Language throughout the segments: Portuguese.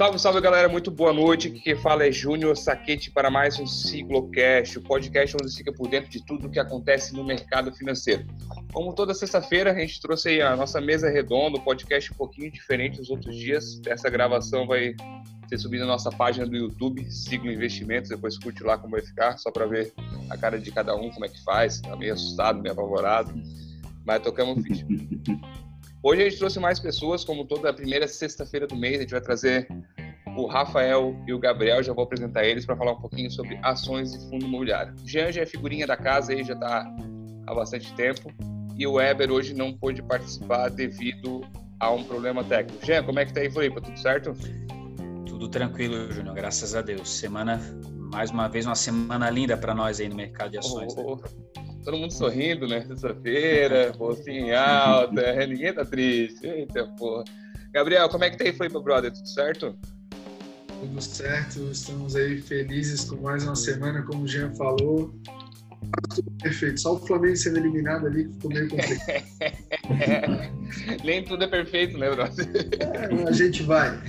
Salve, salve galera, muito boa noite. Aqui quem fala é Júnior Saquete para mais um Ciclocast, o podcast onde fica por dentro de tudo o que acontece no mercado financeiro. Como toda sexta-feira, a gente trouxe aí a nossa mesa redonda, um podcast um pouquinho diferente dos outros dias. Essa gravação vai ser subida na nossa página do YouTube, Ciclo Investimentos, depois curte lá como vai ficar, só para ver a cara de cada um, como é que faz, tá meio assustado, meio apavorado, mas tocamos ficha. Hoje a gente trouxe mais pessoas, como toda primeira sexta-feira do mês, a gente vai trazer o Rafael e o Gabriel, já vou apresentar eles para falar um pouquinho sobre ações e fundo imobiliário. O Jean já é figurinha da casa aí, já está há bastante tempo, e o Weber hoje não pôde participar devido a um problema técnico. Jean, como é que tá aí, Floripa? Tudo certo? Tudo tranquilo, Júnior, graças a Deus. Semana, mais uma vez, uma semana linda para nós aí no mercado de ações. Oh, né? todo mundo sorrindo, né? Sexta-feira, bolsinha alta, ninguém tá triste. Eita porra. Gabriel, como é que tá aí, Floripa Brother? Tudo certo? Tudo certo, estamos aí felizes com mais uma semana, como o Jean falou. Tudo perfeito, só o Flamengo sendo eliminado ali que ficou meio complicado. Nem tudo é perfeito, né, brother? É, a gente vai.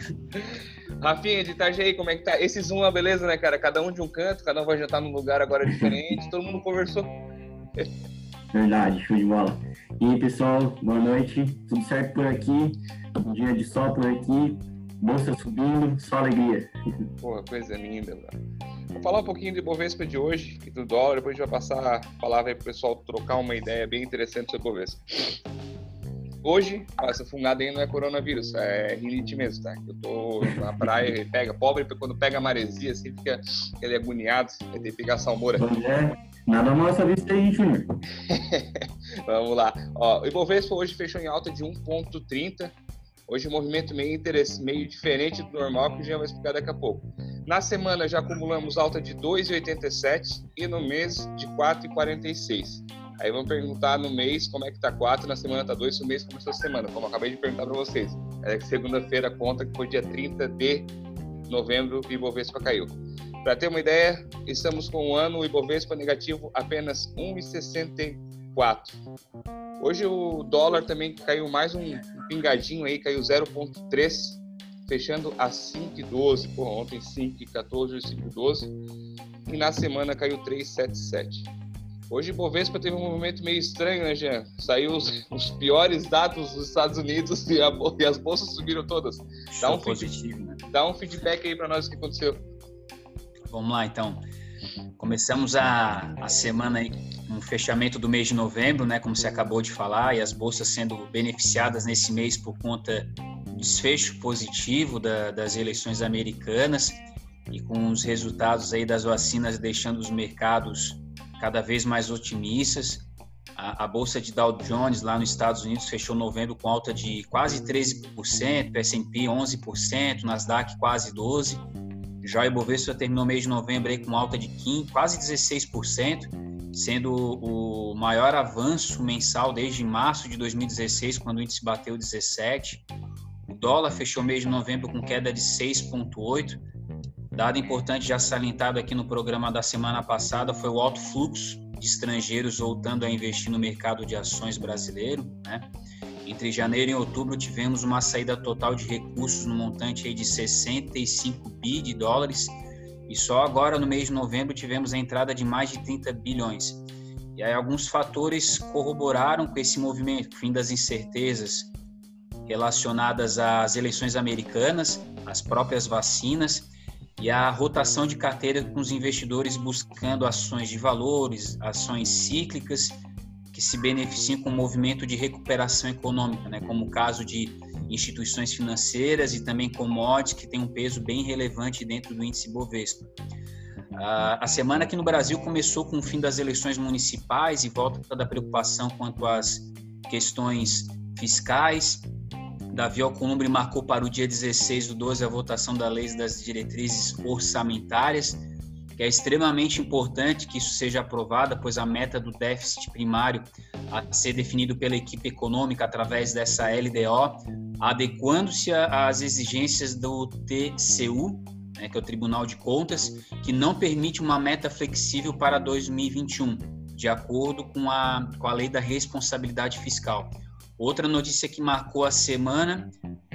Rafinha, de Itajaí, como é que tá? Esses um, a beleza, né, cara? Cada um de um canto, cada um vai jantar num lugar agora diferente, todo mundo conversou. Verdade, show de bola. E aí, pessoal, boa noite. Tudo certo por aqui? Um dia de sol por aqui. Bolsa subindo, só alegria. Porra, coisa linda, mano. Vou falar um pouquinho do Bovespa de hoje e do dólar, depois a gente vai passar a palavra aí pro pessoal trocar uma ideia bem interessante sobre o Bovespa. Hoje, essa fungada aí não é coronavírus, é rinite mesmo, tá? Eu tô na praia e pega, pobre, quando pega a maresia, assim, fica ele agoniado, vai ter que pegar salmoura. É, nada mal essa vista aí, Júnior. Vamos lá. Ó, o Ibovespa hoje fechou em alta de 1,30. Hoje o movimento meio, meio diferente do normal, que já vai explicar daqui a pouco. Na semana já acumulamos alta de 2,87 e no mês de 4,46. Aí vamos perguntar no mês como é que tá 4, na semana tá 2, se o mês começou a semana, como eu acabei de perguntar para vocês. É segunda-feira conta que foi dia 30 de novembro e o Ibovespa caiu. Para ter uma ideia, estamos com um ano o Ibovespa negativo apenas 1,64. Hoje o dólar também caiu mais um pingadinho aí, caiu 0,3, fechando a 5,12. Pô, ontem 5,14, hoje 5,12. E na semana caiu 3,77. Hoje o Bovespa teve um movimento meio estranho, né, Jean? Saiu os, os piores dados dos Estados Unidos e, a, e as bolsas subiram todas. Dá um, positivo, né? dá um feedback aí para nós o que aconteceu. Vamos lá, então. Começamos a, a semana aí com o fechamento do mês de novembro, né, como você acabou de falar, e as bolsas sendo beneficiadas nesse mês por conta do desfecho positivo da, das eleições americanas e com os resultados aí das vacinas deixando os mercados cada vez mais otimistas. A, a, bolsa de Dow Jones lá nos Estados Unidos fechou novembro com alta de quase 13%, S&P 11%, Nasdaq quase 12%. Já o Ibovespa terminou mês de novembro aí com alta de 15, quase 16%, sendo o maior avanço mensal desde março de 2016, quando o índice bateu 17. O dólar fechou mês de novembro com queda de 6,8%, Dado importante já salientado aqui no programa da semana passada foi o alto fluxo de estrangeiros voltando a investir no mercado de ações brasileiro. Né? Entre janeiro e outubro tivemos uma saída total de recursos no montante de 65 bi de dólares e só agora no mês de novembro tivemos a entrada de mais de 30 bilhões. E aí alguns fatores corroboraram com esse movimento, fim das incertezas relacionadas às eleições americanas, às próprias vacinas e a rotação de carteira com os investidores buscando ações de valores, ações cíclicas que se beneficiam com o movimento de recuperação econômica, né, como o caso de instituições financeiras e também commodities que tem um peso bem relevante dentro do índice Bovespa. A semana aqui no Brasil começou com o fim das eleições municipais e volta da preocupação quanto às questões fiscais. Davi Alcolumbre marcou para o dia 16 do 12 a votação da lei das diretrizes orçamentárias, é extremamente importante que isso seja aprovado, pois a meta do déficit primário a ser definido pela equipe econômica através dessa LDO, adequando-se às exigências do TCU, né, que é o Tribunal de Contas, que não permite uma meta flexível para 2021, de acordo com a, com a lei da responsabilidade fiscal. Outra notícia que marcou a semana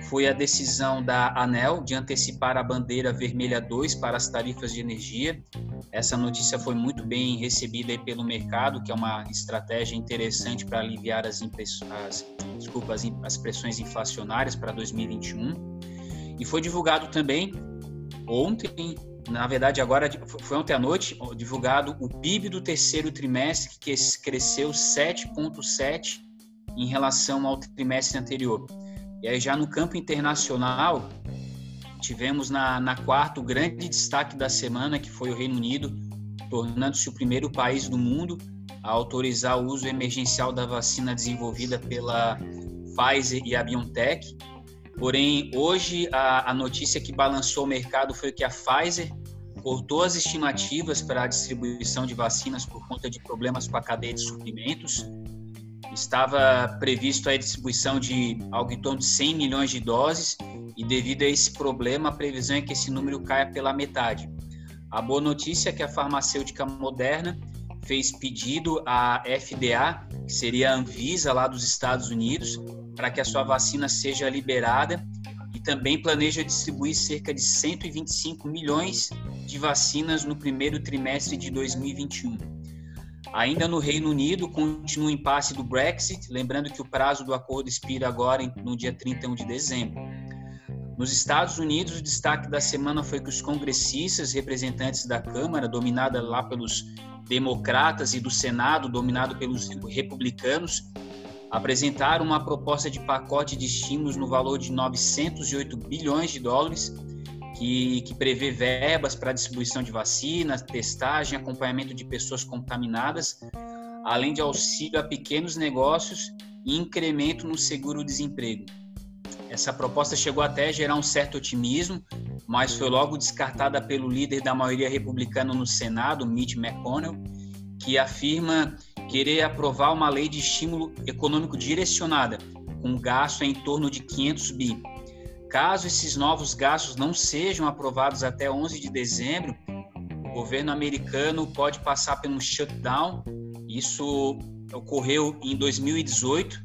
foi a decisão da ANEL de antecipar a bandeira vermelha 2 para as tarifas de energia. Essa notícia foi muito bem recebida pelo mercado, que é uma estratégia interessante para aliviar as, as, desculpa, as, as pressões inflacionárias para 2021. E foi divulgado também ontem, na verdade agora foi ontem à noite, divulgado o PIB do terceiro trimestre, que cresceu 7,7% em relação ao trimestre anterior. E aí já no campo internacional, tivemos na, na quarta o grande destaque da semana, que foi o Reino Unido, tornando-se o primeiro país do mundo a autorizar o uso emergencial da vacina desenvolvida pela Pfizer e a BioNTech. Porém, hoje a, a notícia que balançou o mercado foi que a Pfizer cortou as estimativas para a distribuição de vacinas por conta de problemas com a cadeia de suprimentos estava previsto a distribuição de algo em torno de 100 milhões de doses e devido a esse problema, a previsão é que esse número caia pela metade. A boa notícia é que a farmacêutica Moderna fez pedido à FDA, que seria a Anvisa lá dos Estados Unidos, para que a sua vacina seja liberada e também planeja distribuir cerca de 125 milhões de vacinas no primeiro trimestre de 2021. Ainda no Reino Unido, continua o impasse do Brexit, lembrando que o prazo do acordo expira agora no dia 31 de dezembro. Nos Estados Unidos, o destaque da semana foi que os congressistas, representantes da Câmara, dominada lá pelos democratas, e do Senado, dominado pelos republicanos, apresentaram uma proposta de pacote de estímulos no valor de 908 bilhões de dólares que, que prevê verbas para distribuição de vacinas, testagem, acompanhamento de pessoas contaminadas, além de auxílio a pequenos negócios e incremento no seguro-desemprego. Essa proposta chegou até a gerar um certo otimismo, mas foi logo descartada pelo líder da maioria republicana no Senado, Mitch McConnell, que afirma querer aprovar uma lei de estímulo econômico direcionada, com gasto em torno de 500 bi. Caso esses novos gastos não sejam aprovados até 11 de dezembro, o governo americano pode passar por um shutdown. Isso ocorreu em 2018,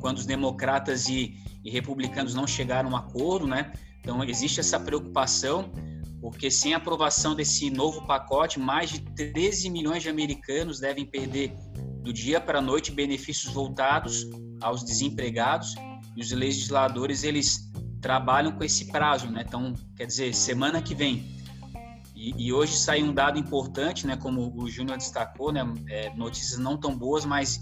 quando os democratas e, e republicanos não chegaram a um acordo, né? Então existe essa preocupação, porque sem aprovação desse novo pacote, mais de 13 milhões de americanos devem perder do dia para a noite benefícios voltados aos desempregados e os legisladores eles trabalham com esse prazo, né? Então, quer dizer, semana que vem. E, e hoje saiu um dado importante, né? Como o Júnior destacou, né? É, notícias não tão boas, mas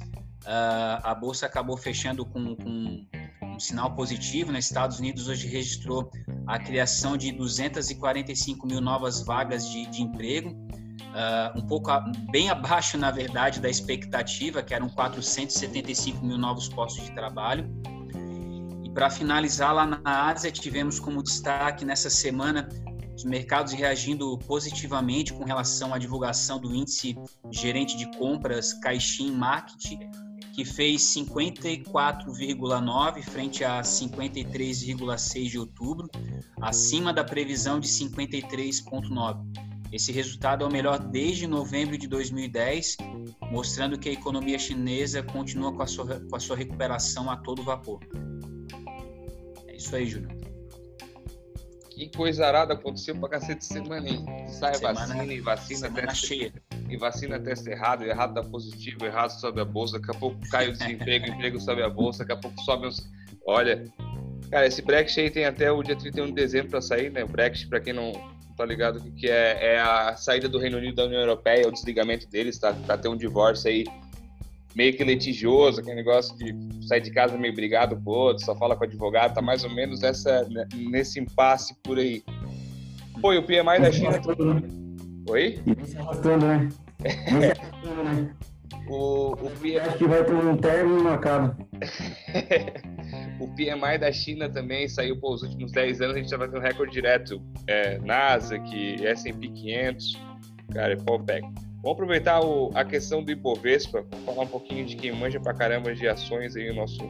uh, a bolsa acabou fechando com, com um sinal positivo. Né? Estados Unidos hoje registrou a criação de 245 mil novas vagas de, de emprego, uh, um pouco a, bem abaixo, na verdade, da expectativa, que eram 475 mil novos postos de trabalho. Para finalizar, lá na Ásia, tivemos como destaque nessa semana os mercados reagindo positivamente com relação à divulgação do índice gerente de compras Caixin Market, que fez 54,9 frente a 53,6 de outubro, acima da previsão de 53,9. Esse resultado é o melhor desde novembro de 2010, mostrando que a economia chinesa continua com a sua, com a sua recuperação a todo vapor. Isso aí, Júnior. Que coisa arada aconteceu pra cacete semana, hein? Sai semana, vacina e vacina até cheia. E vacina testa errado, errado dá positivo, errado sobe a bolsa, daqui a pouco cai o desemprego, emprego sobe a bolsa, daqui a pouco sobe os. Olha, cara, esse Brexit aí tem até o dia 31 de dezembro para sair, né? O Brexit, para quem não tá ligado, que é, é a saída do Reino Unido da União Europeia, o desligamento deles, tá? Pra ter um divórcio aí meio que litigioso, aquele negócio de sair de casa meio brigado com o outro, só fala com o advogado, tá mais ou menos né, nesse impasse por aí. Pô, e o PMI da China. Oi? se arrastando, né? o, o PMI... Acho que vai ter um término no acaba. o PMI da China também saiu por os últimos 10 anos, a gente vai ter um recorde direto. É, NASA, que S&P 500, cara, é pau. Vamos aproveitar o, a questão do Ibovespa, falar um pouquinho de quem manja pra caramba de ações aí, o nosso,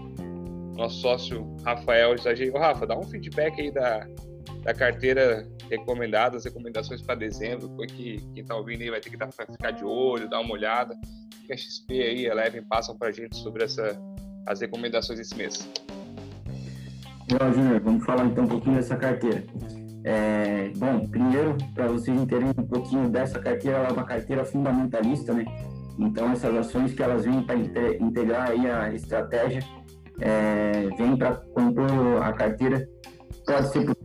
nosso sócio Rafael. Ô, Rafa, dá um feedback aí da, da carteira recomendada, as recomendações para dezembro, que quem tá ouvindo aí vai ter que dar, ficar de olho, dar uma olhada. O que a XP aí, Eleven passam pra gente sobre essa, as recomendações desse mês. Legal, Júnior, vamos falar então um pouquinho dessa carteira. É, bom, primeiro, para vocês entenderem um pouquinho dessa carteira, ela é uma carteira fundamentalista, né? Então, essas ações que elas vêm para integrar aí a estratégia, é, vêm para compor a carteira, pode ser por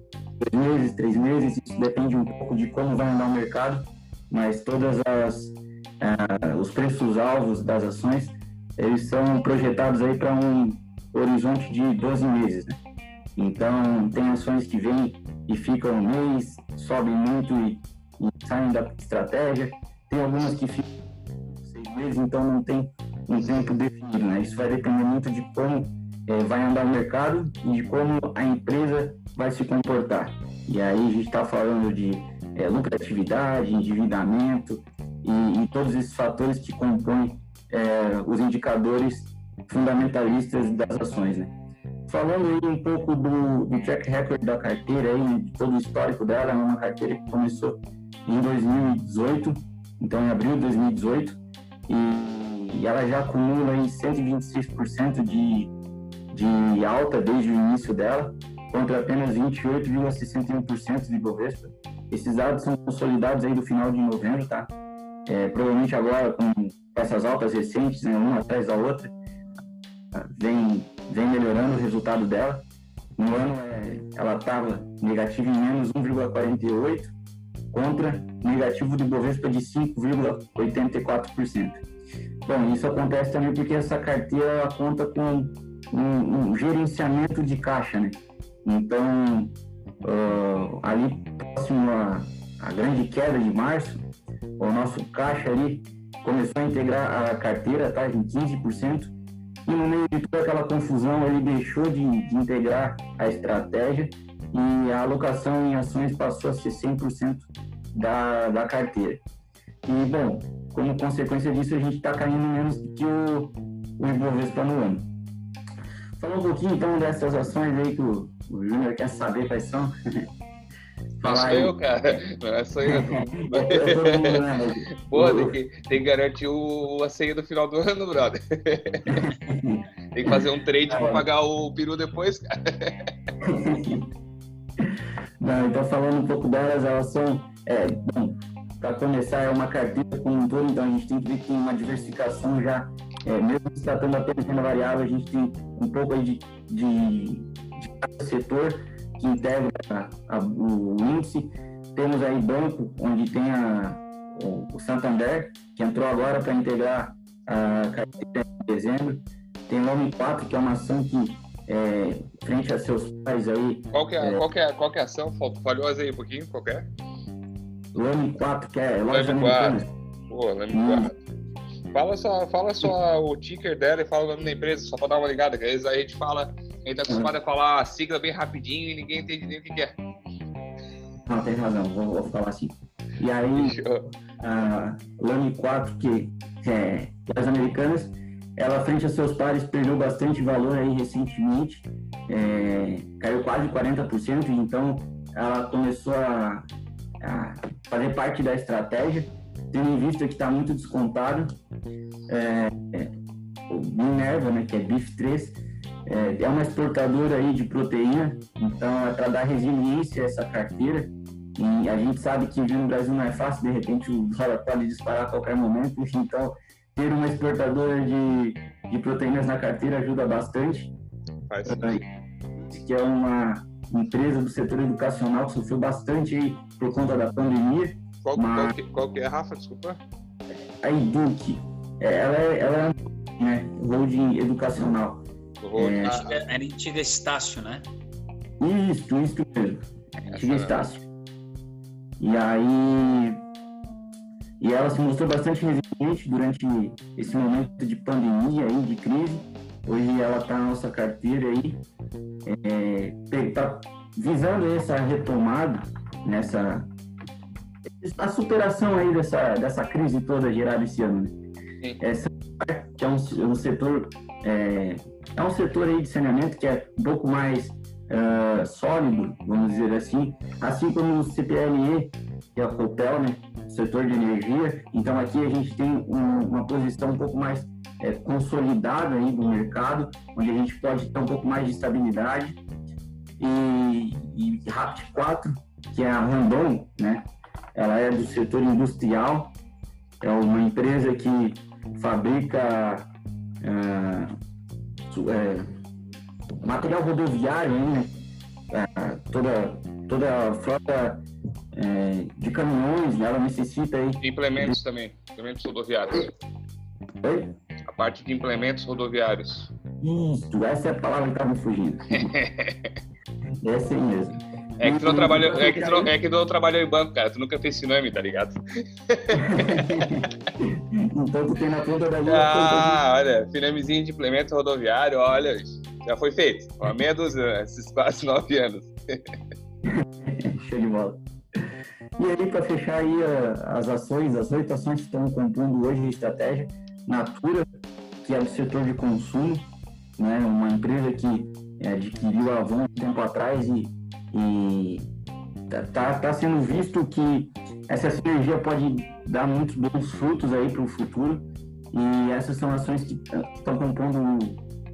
dois meses, três meses, isso depende um pouco de como vai andar o mercado, mas todas as uh, os preços alvos das ações, eles são projetados aí para um horizonte de 12 meses, né? Então, tem ações que vêm e ficam um mês, sobem muito e, e saem da estratégia. Tem algumas que ficam seis meses, então não tem um tempo definido, né? Isso vai depender muito de como é, vai andar o mercado e de como a empresa vai se comportar. E aí a gente está falando de é, lucratividade, endividamento e, e, todos esses fatores que compõem é, os indicadores fundamentalistas das ações, né? Falando aí um pouco do, do track record da carteira, aí, todo o histórico dela, é uma carteira que começou em 2018, então em abril de 2018, e, e ela já acumula aí 126% de, de alta desde o início dela, contra apenas 28,61% de Bovespa. Esses dados são consolidados aí do final de novembro, tá? É, provavelmente agora com essas altas recentes, né, uma atrás da outra, vem, vem melhorando o resultado dela. No ano é, ela estava negativa em menos 1,48 contra negativo do Bovespa de 5,84%. Bom, isso acontece também porque essa carteira conta com um, um gerenciamento de caixa, né? Então, uh, ali próximo à grande queda de março, o nosso caixa ali começou a integrar a carteira, tá? Em 15%, e no meio de toda aquela confusão ele deixou de, de integrar a estratégia e a alocação em ações passou a ser 100% da, da carteira. E, bom, como consequência disso, a gente está caindo menos do que o, o Ibovespa no ano. Falar um pouquinho, então, dessas ações aí que o, o Júnior quer saber quais são. Não sou eu, cara. Não é só eu. Pô, tem que, tem que garantir o, a senha do final do ano, brother. tem que fazer um trade para pagar o peru depois, cara. Não, então falando um pouco delas, elas são, é, bom, para começar, é uma carteira como um todo, então a gente tem que ver que tem uma diversificação já, é, mesmo se tratando apenas de uma variável, a gente tem um pouco aí de, de, de setor, que integra a, a, o índice. Temos aí banco, onde tem a, o, Santander, que entrou agora para integrar a carteira em dezembro. Tem o Nome 4, que é uma ação que, é, frente a seus pais aí... Qual que é, é, qual que é, qual que é a ação? Falhou aí um pouquinho, qual que é? Lame 4, que é... Lame 4. Pô, Lame 4. Fala só, fala só o ticker dela e fala o nome da empresa, só para dar uma ligada, que às vezes a gente fala gente tá acostumado a falar a sigla bem rapidinho e ninguém entende nem o que, é. Não, tem razão, vou, vou falar assim. E aí, a Lame 4, que é das americanas, ela, frente a seus pares, perdeu bastante valor aí recentemente, é, caiu quase 40%, então ela começou a, a, fazer parte da estratégia, tendo em vista que está muito descontado. É, é, o Minerva, né, que é BIF 3, é, é uma exportadora aí de proteína, então é para dar resiliência a essa carteira. E a gente sabe que vir no Brasil não é fácil, de repente o dólar pode disparar a qualquer momento, então ter uma exportadora de, de proteínas na carteira ajuda bastante. Faz que é uma empresa do setor educacional que sofreu bastante aí por conta da pandemia. Qual, mas... qual, que, qual que é, Rafa? Desculpa. A Eduque. É, ela é, ela é né, holding educacional. É, antiga, era antiga Estácio, né? Isso, isso mesmo. Antiga Estácio. E aí. E ela se mostrou bastante resiliente durante esse momento de pandemia aí, de crise. Hoje ela está na nossa carteira aí, é, tá visando essa retomada, nessa a superação aí dessa, dessa crise toda gerada esse ano. Né? Essa, que é um, um setor é, é um setor aí de saneamento que é um pouco mais uh, sólido, vamos dizer assim, assim como o CPLE, que é a Copel, né, setor de energia. Então aqui a gente tem um, uma posição um pouco mais é, consolidada aí do mercado, onde a gente pode ter um pouco mais de estabilidade. e, e Rapt 4, que é a Randon, né? Ela é do setor industrial, é uma empresa que fabrica é, é, material rodoviário, né? É, toda, toda a frota é, de caminhões, ela necessita aí. Implementos também, implementos rodoviários. Oi? A parte de implementos rodoviários. Isso, essa é a palavra que estava fugindo. essa aí mesmo. É que tu não trabalhou, é que tu não, é que tu não trabalhou em banco, cara. Tu nunca fez Siname, tá ligado? então tu tem na ponta da. Ah, olha, Finamezinho de implemento rodoviário, olha, já foi feito. Uma meia dúzia, esses quase nove anos. Show de bola. E aí, para fechar aí as ações, as oito ações que estão compondo hoje a estratégia, Natura, que é do setor de consumo, né, uma empresa que adquiriu a Avon um tempo atrás e e tá, tá sendo visto que essa sinergia pode dar muitos bons frutos aí para o futuro e essas são ações que estão compondo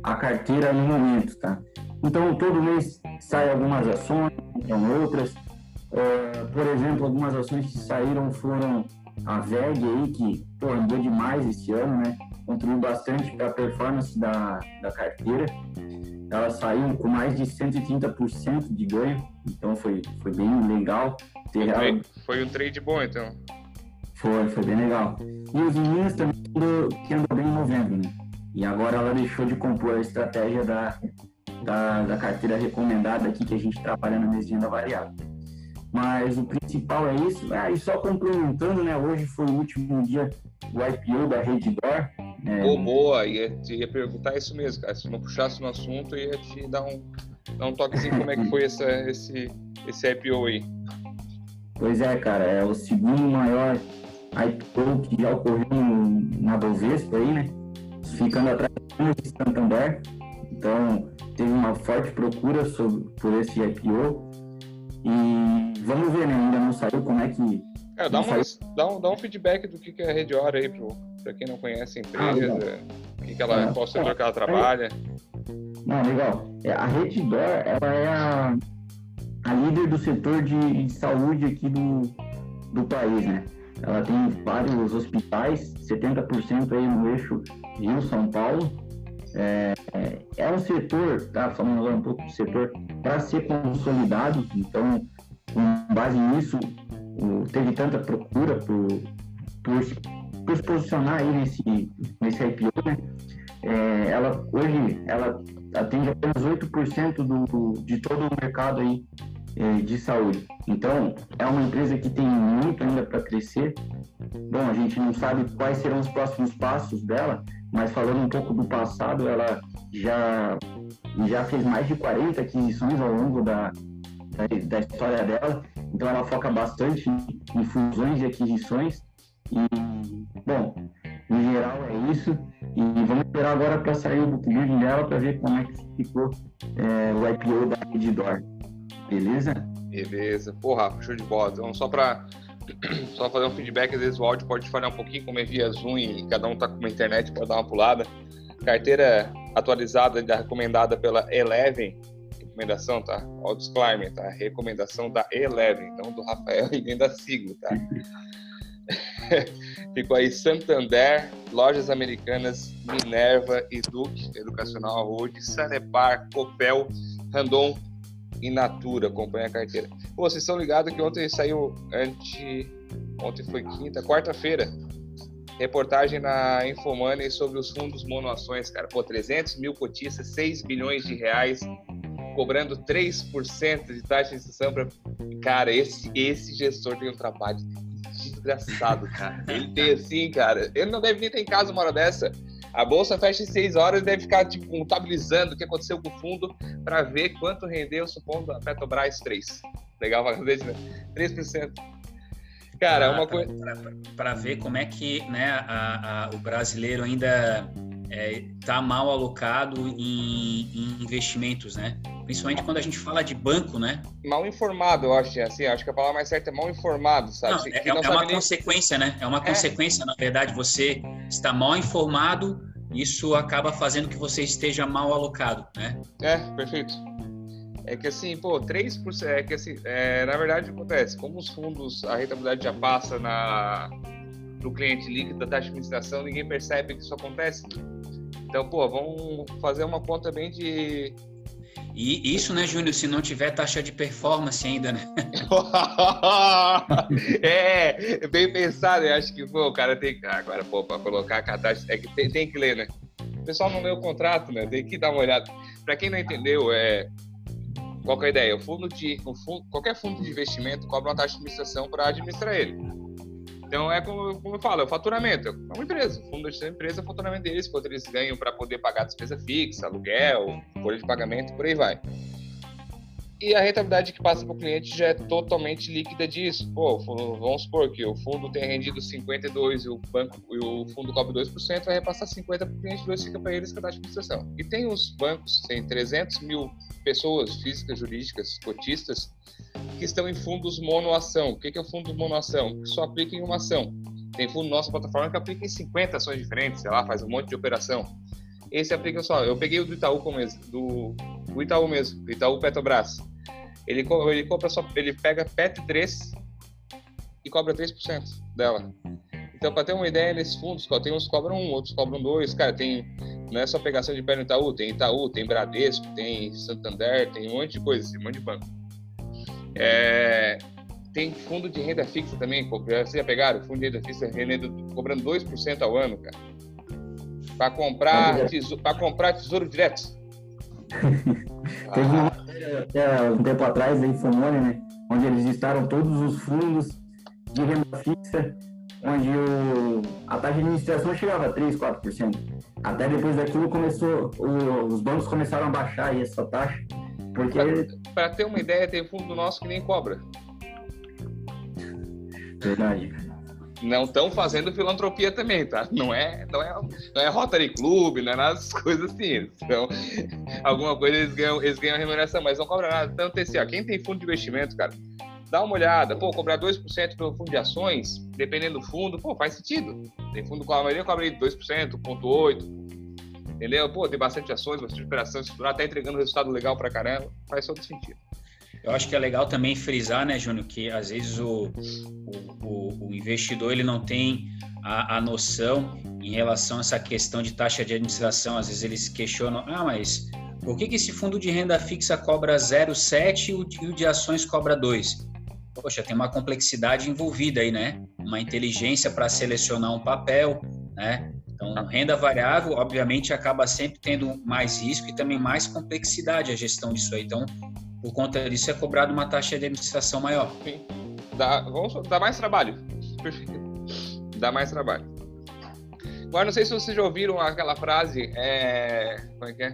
a carteira no momento, tá? Então todo mês sai algumas ações, outras. Uh, por exemplo, algumas ações que saíram foram a VEG aí, que pô, andou demais esse ano, né? Contribuiu bastante para a performance da, da carteira ela saiu com mais de 130% de ganho, então foi, foi bem legal. Ter foi, foi um trade bom, então. Foi, foi bem legal. E os meninos também que andou bem em novembro, né? E agora ela deixou de compor a estratégia da, da, da carteira recomendada aqui que a gente trabalha na mesinha variável. Mas o principal é isso. Ah, e só complementando, né? Hoje foi o último dia do IPO da Reddor. É... Pô, boa, ia, ia perguntar isso mesmo, cara. Se não puxasse no assunto, ia te dar um, dar um toquezinho como é que foi essa, esse, esse IPO aí. Pois é, cara, é o segundo maior IPO que já ocorreu na Bovespa aí, né? Ficando atrás do Santander. Então, teve uma forte procura sobre, por esse IPO. E vamos ver, né? Ainda não saiu como é que. É, dá, uma, dá, um, dá um feedback do que, que é a Rede Hora aí para quem não conhece a empresa, ah, que que ela, é, qual setor é, que ela trabalha. Não, legal. É, a Rede Dor, ela é a, a líder do setor de, de saúde aqui do, do país, né? Ela tem vários hospitais, 70% aí no eixo Rio-São Paulo, é, é um setor, tá falando agora um pouco do setor, para ser consolidado, então, com base nisso, teve tanta procura por, por, por se posicionar aí nesse, nesse IPO, né? É, ela, hoje, ela atende apenas 8% do, de todo o mercado aí é, de saúde. Então, é uma empresa que tem muito ainda para crescer. Bom, a gente não sabe quais serão os próximos passos dela, mas falando um pouco do passado, ela já, já fez mais de 40 aquisições ao longo da, da, da história dela, então ela foca bastante em, fusões e aquisições. E, bom, em geral é isso. E vamos esperar agora para sair o book dela para ver como é que ficou é, o IPO da Redditor. Beleza? Beleza. Porra, show de bola. Então, só para só fazer um feedback, às vezes o áudio pode falhar um pouquinho, como é via Zoom e cada um tá com uma internet, pode dar uma pulada. Carteira atualizada, recomendada pela Eleven, recomendação, tá? Ó, disclaimer, tá? Recomendação da Eleven, não do Rafael e nem da tá? Ficou aí Santander, Lojas Americanas, Minerva, Educ, Educacional Road, Sanepar, Copel, Randon, in natura, acompanha a carteira. Pô, vocês estão ligados que ontem saiu, ante... ontem foi quinta, quarta-feira, reportagem na Infomoney sobre os fundos monoações, cara. Pô, 300 mil cotistas, 6 bilhões de reais, cobrando 3% de taxa de instituição para... Cara, esse, esse gestor tem um trabalho desgraçado, cara. Ele tem assim, cara. Ele não deve nem ter em casa uma hora dessa. A bolsa fecha em 6 horas e deve ficar tipo, contabilizando o que aconteceu com o fundo para ver quanto rendeu, supondo a Petrobras 3. Legal, ver, né? 3%. Cara, é uma coisa. Para ver como é que né, a, a, o brasileiro ainda está é, tá mal alocado em, em, investimentos, né? Principalmente quando a gente fala de banco, né? Mal informado, eu acho, assim, acho que a palavra mais certa é mal informado, sabe? Não, é, não é uma nem... consequência, né? É uma é. consequência, na verdade, você está mal informado, isso acaba fazendo que você esteja mal alocado, né? É, perfeito. É que assim, pô, 3%. É que assim, é, na verdade acontece, como os fundos, a rentabilidade já passa na, no cliente líquido da taxa de administração, ninguém percebe que isso acontece. Então, pô, vamos fazer uma conta bem de. E isso, né, Júnior, se não tiver taxa de performance ainda, né? é, bem pensado, eu acho que, pô, o cara tem que. Agora, pô, para colocar a taxa, é que tem, tem que ler, né? O pessoal não lê o contrato, né? Tem que dar uma olhada. Para quem não entendeu, é, qual é a ideia? O fundo de, o fundo, qualquer fundo de investimento cobra uma taxa de administração para administrar ele. Então é como, como eu falo, é o faturamento. É uma empresa. O fundo de empresa é o faturamento deles, quanto eles ganham para poder pagar despesa fixa, aluguel, folha de pagamento, por aí vai. E a rentabilidade que passa para o cliente já é totalmente líquida disso. Pô, vamos supor que o fundo tem rendido 52 e o banco e o fundo cobre 2%, vai repassar 50 para o cliente, 2 fica para eles que é administração. E tem os bancos, tem 300 mil pessoas físicas, jurídicas, cotistas, que estão em fundos monoação. O que é o fundo monoação? Que só aplica em uma ação. Tem fundo nossa plataforma que aplica em 50 ações diferentes, sei lá, faz um monte de operação. Esse aplica só. Eu peguei o do Itaú como do o Itaú mesmo, Itaú Petrobras. Ele, ele compra só, ele pega PET 3 e cobra 3% dela. Então, para ter uma ideia, nesses fundos, tem uns cobram um, outros cobram dois. Cara, tem. Não é só pegação de pé no Itaú, tem Itaú, tem Bradesco, tem Santander, tem um monte de coisa, um monte de banco. É, tem fundo de renda fixa também, vocês já pegaram? Fundo de renda fixa renda, cobrando 2% ao ano, cara. Para comprar, tesouro, comprar tesouro direto. Teve uma matéria um tempo atrás aí, Fonone, né? Onde eles listaram todos os fundos de renda fixa, onde o, a taxa de administração chegava a 3, 4%. Até depois daquilo começou, o, os bancos começaram a baixar aí essa taxa. Porque... Para ter uma ideia, tem fundo nosso que nem cobra. Verdade não estão fazendo filantropia também, tá? Não é, não é, não é Rotary Club, não é nada dessas coisas assim. Então, alguma coisa eles ganham, eles ganham remuneração, mas não cobram nada. Tanto esse, ó, quem tem fundo de investimento, cara, dá uma olhada. Pô, cobrar 2% pelo fundo de ações, dependendo do fundo, pô, faz sentido. Tem fundo com a maioria cobra aí 2%, 0,8%. Entendeu? Pô, tem bastante ações, bastante operação estruturada, tá entregando resultado legal pra caramba, faz todo sentido. Eu acho que é legal também frisar, né, Júnior, que às vezes o, o, o investidor ele não tem a, a, noção em relação a essa questão de taxa de administração. Às vezes eles questionam, ah, mas por que, que esse fundo de renda fixa cobra 0,7 e o de ações cobra 2? Poxa, tem uma complexidade envolvida aí, né? Uma inteligência para selecionar um papel, né? Então, renda variável, obviamente, acaba sempre tendo mais risco e também mais complexidade a gestão disso aí. Então, por conta disso, é cobrado uma taxa de administração maior. Sim. Dá, vamos, dá mais trabalho. Dá mais trabalho. Agora, não sei se vocês já ouviram aquela frase, é... como é que é?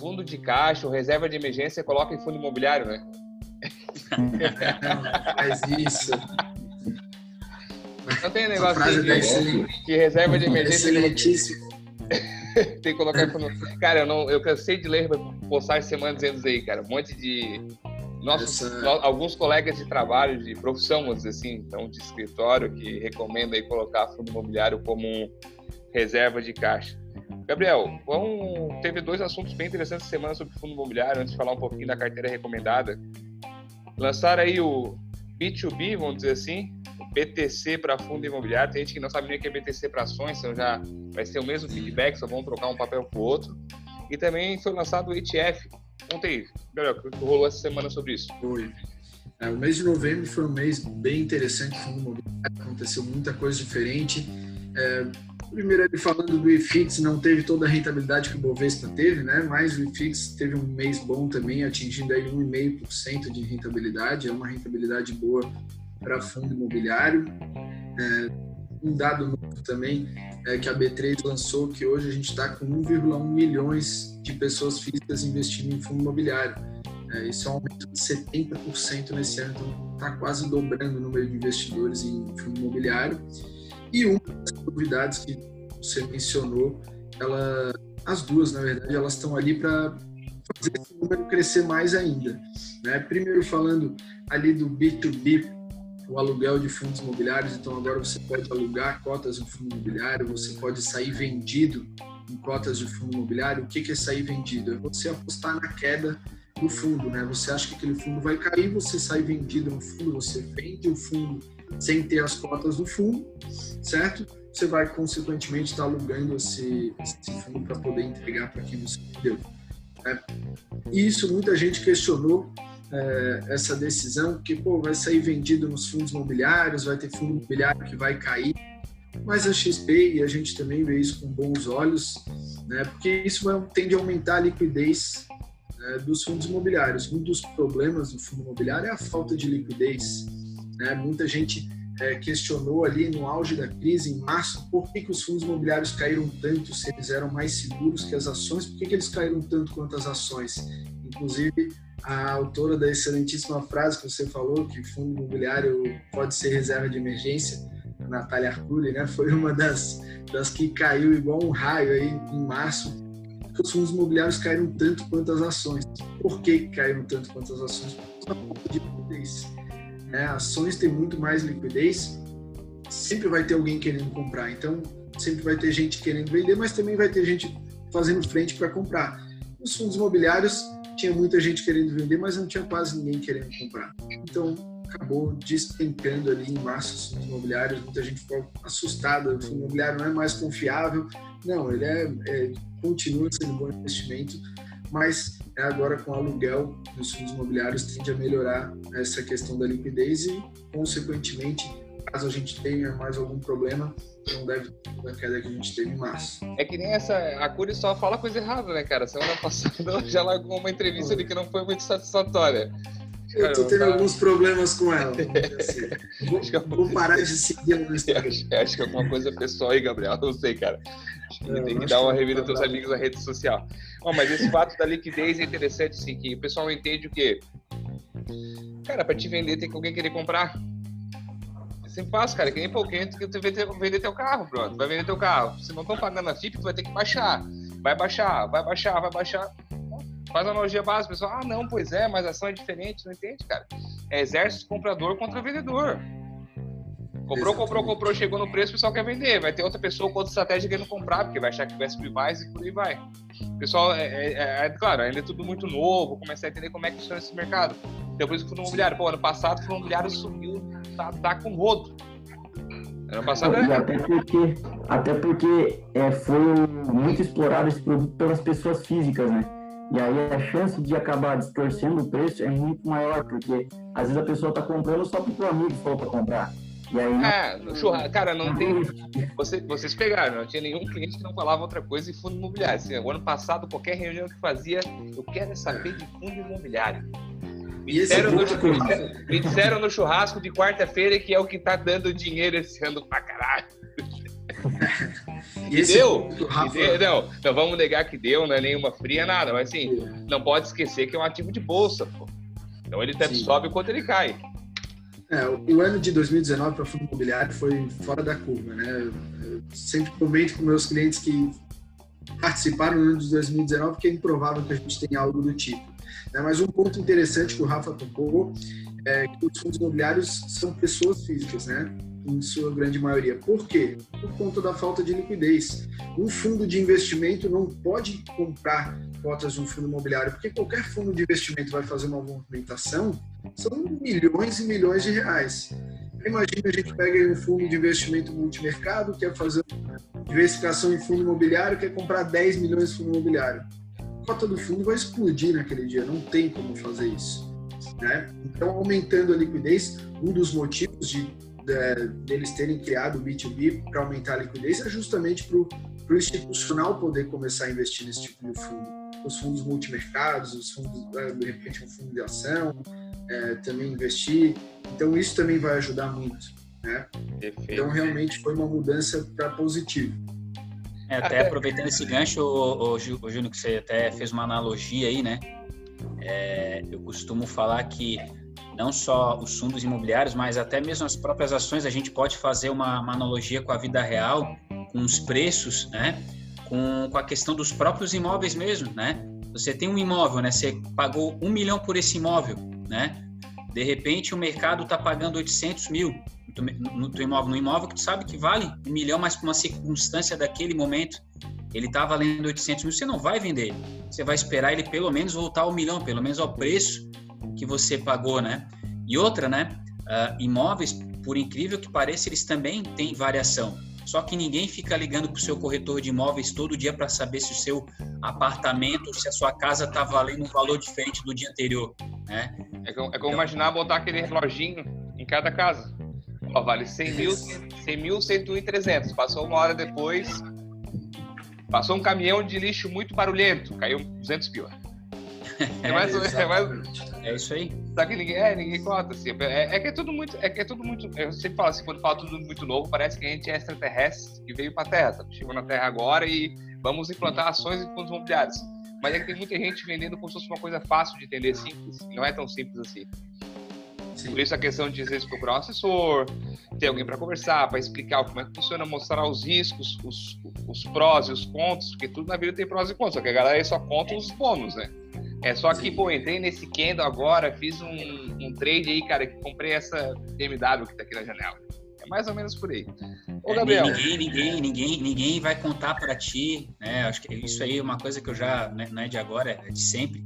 Fundo de caixa, reserva de emergência, coloca em fundo imobiliário, né? Faz isso. Não tem negócio de, que reserva de emergência. Excelentíssimo. tem que colocar. Cara, eu, não, eu cansei de ler postar semana dizendo isso aí, cara. Um monte de. Nossos, Essa... alguns colegas de trabalho, de profissão, vamos dizer assim, então de escritório, que recomenda aí colocar fundo imobiliário como reserva de caixa. Gabriel, vamos... teve dois assuntos bem interessantes essa semana sobre fundo imobiliário, antes de falar um pouquinho da carteira recomendada. Lançaram aí o B2B, vamos dizer assim, BTC para fundo imobiliário. Tem gente que não sabe nem o que é BTC para ações, então já vai ser o mesmo feedback, só vão trocar um papel para o outro. E também foi lançado o ETF. Conta aí, Gabriel, o que rolou essa semana sobre isso? Foi. É, o mês de novembro foi um mês bem interessante fundo imobiliário, aconteceu muita coisa diferente. É, primeiro, ele falando do IFIX, não teve toda a rentabilidade que o Bovespa teve, né? mas o IFIX teve um mês bom também, atingindo aí 1,5% de rentabilidade, é uma rentabilidade boa para fundo imobiliário. É, um dado novo também é que a B3 lançou que hoje a gente está com 1,1 milhões de pessoas físicas investindo em fundo imobiliário. É, isso é um aumento de 70% nesse ano, então está quase dobrando o número de investidores em fundo imobiliário. E uma das novidades que você mencionou, ela, as duas, na verdade, elas estão ali para fazer esse número crescer mais ainda. Né? Primeiro, falando ali do B2B o aluguel de fundos imobiliários, então agora você pode alugar cotas de fundo imobiliário, você pode sair vendido em cotas de fundo imobiliário. O que é sair vendido? É você apostar na queda do do fundo, né? Você acha que aquele fundo vai cair, você sai vendido no fundo, você vende o fundo sem ter as cotas do fundo, certo? Você vai, consequentemente, estar alugando esse, esse fundo para poder entregar para quem você vendeu. Né? Isso muita gente questionou é, essa decisão, porque pô, vai sair vendido nos fundos imobiliários, vai ter fundo imobiliário que vai cair. Mas a XP, e a gente também vê isso com bons olhos, né, porque isso vai, tende a aumentar a liquidez né, dos fundos imobiliários. Um dos problemas do fundo imobiliário é a falta de liquidez. Né? Muita gente é, questionou ali no auge da crise, em março, por que, que os fundos imobiliários caíram tanto, se eles eram mais seguros que as ações, por que, que eles caíram tanto quanto as ações? Inclusive, a autora da excelentíssima frase que você falou, que fundo imobiliário pode ser reserva de emergência, a Natália Arcuri, né, foi uma das, das que caiu igual um raio aí em março, os fundos imobiliários caíram tanto quanto as ações. Por que caíram tanto quanto as ações? Por de liquidez. Né? Ações têm muito mais liquidez, sempre vai ter alguém querendo comprar. Então, sempre vai ter gente querendo vender, mas também vai ter gente fazendo frente para comprar. Os fundos imobiliários tinha muita gente querendo vender, mas não tinha quase ninguém querendo comprar. Então, acabou despencando ali em março os fundos imobiliários. Muita gente ficou assustada. O fundo imobiliário não é mais confiável. Não, ele é, é continua sendo um bom investimento, mas agora com o aluguel dos fundos imobiliários tende a melhorar essa questão da liquidez e, consequentemente, caso a gente tenha mais algum problema, não deve ter da queda que a gente teve em março. É que nem essa, a Curi só fala coisa errada, né, cara? Semana passada ela já largou uma entrevista ali que não foi muito satisfatória. Eu tô tendo alguns problemas com ela. Assim. Vou, é vou, parar de seguir ela no Instagram. Acho, acho, que é alguma coisa pessoal aí, Gabriel. Não sei, cara. Acho que é, tem que dar uma revida aos seus amigos na rede social. Mas esse fato da liquidez é interessante, sim, que o pessoal entende o quê? Cara, para te vender tem que alguém querer comprar sempre faço, cara, que nem pouquinho que tu vender, vender teu carro, pronto. Vai vender teu carro. Se não estão pagando a FIP, tu vai ter que baixar. Vai baixar, vai baixar, vai baixar. Faz analogia básica, pessoal. Ah, não, pois é, mas a ação é diferente, não entende, cara? É exército comprador contra vendedor. Comprou, comprou, comprou, chegou no preço, o pessoal quer vender. Vai ter outra pessoa com outra estratégia querendo comprar, porque vai achar que vai subir mais e por aí vai. O pessoal, é, é, é, é, claro, ainda é tudo muito novo, começar a entender como é que funciona esse mercado. Então, por isso que o fundo imobiliário, pô, ano passado o fundo imobiliário subiu tá, tá com rodo. Ano passado é... Até porque, até porque é, foi muito explorado esse produto pelas pessoas físicas, né? E aí a chance de acabar distorcendo o preço é muito maior, porque às vezes a pessoa está comprando só porque o amigo falou para comprar. E aí, é, no churrasco, cara, não tem. Você, vocês pegaram, não tinha nenhum cliente que não falava outra coisa em fundo imobiliário. Assim, o ano passado, qualquer reunião que fazia, eu quero saber de fundo imobiliário. Me disseram, no, me disseram no churrasco de quarta-feira que é o que tá dando dinheiro esse ano pra caralho. E deu, deu, não, não vamos negar que deu, não é nenhuma fria, nada, mas assim, não pode esquecer que é um ativo de bolsa, pô. Então ele tanto Sim. sobe quanto ele cai. É, o ano de 2019 para fundo imobiliário foi fora da curva, né? Eu sempre comento com meus clientes que participaram no ano de 2019 que é improvável que a gente tenha algo do tipo. Né? Mas um ponto interessante que o Rafa tocou é que os fundos imobiliários são pessoas físicas, né? Em sua grande maioria. Por quê? Por conta da falta de liquidez. Um fundo de investimento não pode comprar cotas de um fundo imobiliário, porque qualquer fundo de investimento vai fazer uma movimentação, são milhões e milhões de reais. Imagina a gente pega um fundo de investimento multimercado, quer fazer diversificação em fundo imobiliário, quer comprar 10 milhões de fundo imobiliário cota do fundo vai explodir naquele dia, não tem como fazer isso. Né? Então, aumentando a liquidez, um dos motivos de, de deles terem criado o B2B para aumentar a liquidez é justamente para o institucional poder começar a investir nesse tipo de fundo. Os fundos multimercados, os fundos, é, de repente, um fundo de ação, é, também investir. Então, isso também vai ajudar muito. Né? Então, realmente foi uma mudança para positivo. É, até aproveitando esse gancho, o, o, Júnior, que você até fez uma analogia aí, né? É, eu costumo falar que não só os fundos imobiliários, mas até mesmo as próprias ações, a gente pode fazer uma, uma analogia com a vida real, com os preços, né? Com, com a questão dos próprios imóveis mesmo, né? Você tem um imóvel, né? Você pagou um milhão por esse imóvel, né? De repente o mercado está pagando 800 mil no, imóvel, no imóvel que tu sabe que vale um milhão, mas por uma circunstância daquele momento ele está valendo 800 mil, você não vai vender. Você vai esperar ele pelo menos voltar ao milhão, pelo menos ao preço que você pagou, né? E outra, né? Uh, imóveis, por incrível que pareça, eles também têm variação. Só que ninguém fica ligando para o seu corretor de imóveis todo dia para saber se o seu apartamento, se a sua casa está valendo um valor diferente do dia anterior. Né? É como, é como então, imaginar botar aquele reloginho em cada casa. Ó, vale 100 mil, 100 mil, 101 e 300. Passou uma hora depois, passou um caminhão de lixo muito barulhento, caiu 200 pila. É, mais, é, mais, é isso aí. Só que ninguém, é, ninguém conta, assim. É, é, que é tudo muito. É que é tudo muito. Eu sempre falo assim, quando fala tudo muito novo, parece que a gente é extraterrestre que veio pra Terra. Tá? Chegou na Terra agora e vamos implantar ações em fundos imobiliários. Mas é que tem muita gente vendendo como se fosse uma coisa fácil de entender, simples. Não é tão simples assim. Sim. Por isso a questão de às vezes procurar um assessor, ter alguém para conversar, para explicar como é que funciona, mostrar os riscos, os, os prós e os contras, porque tudo na vida tem prós e contras, só que a galera só conta os bônus, né? É só que, pô, entrei nesse Kendall agora, fiz um, um trade aí, cara, que comprei essa BMW que tá aqui na janela. É mais ou menos por aí. Ô, é, Gabriel. ninguém, ninguém, ninguém, ninguém vai contar para ti, né? Acho que isso aí é uma coisa que eu já, né, não é de agora, é de sempre.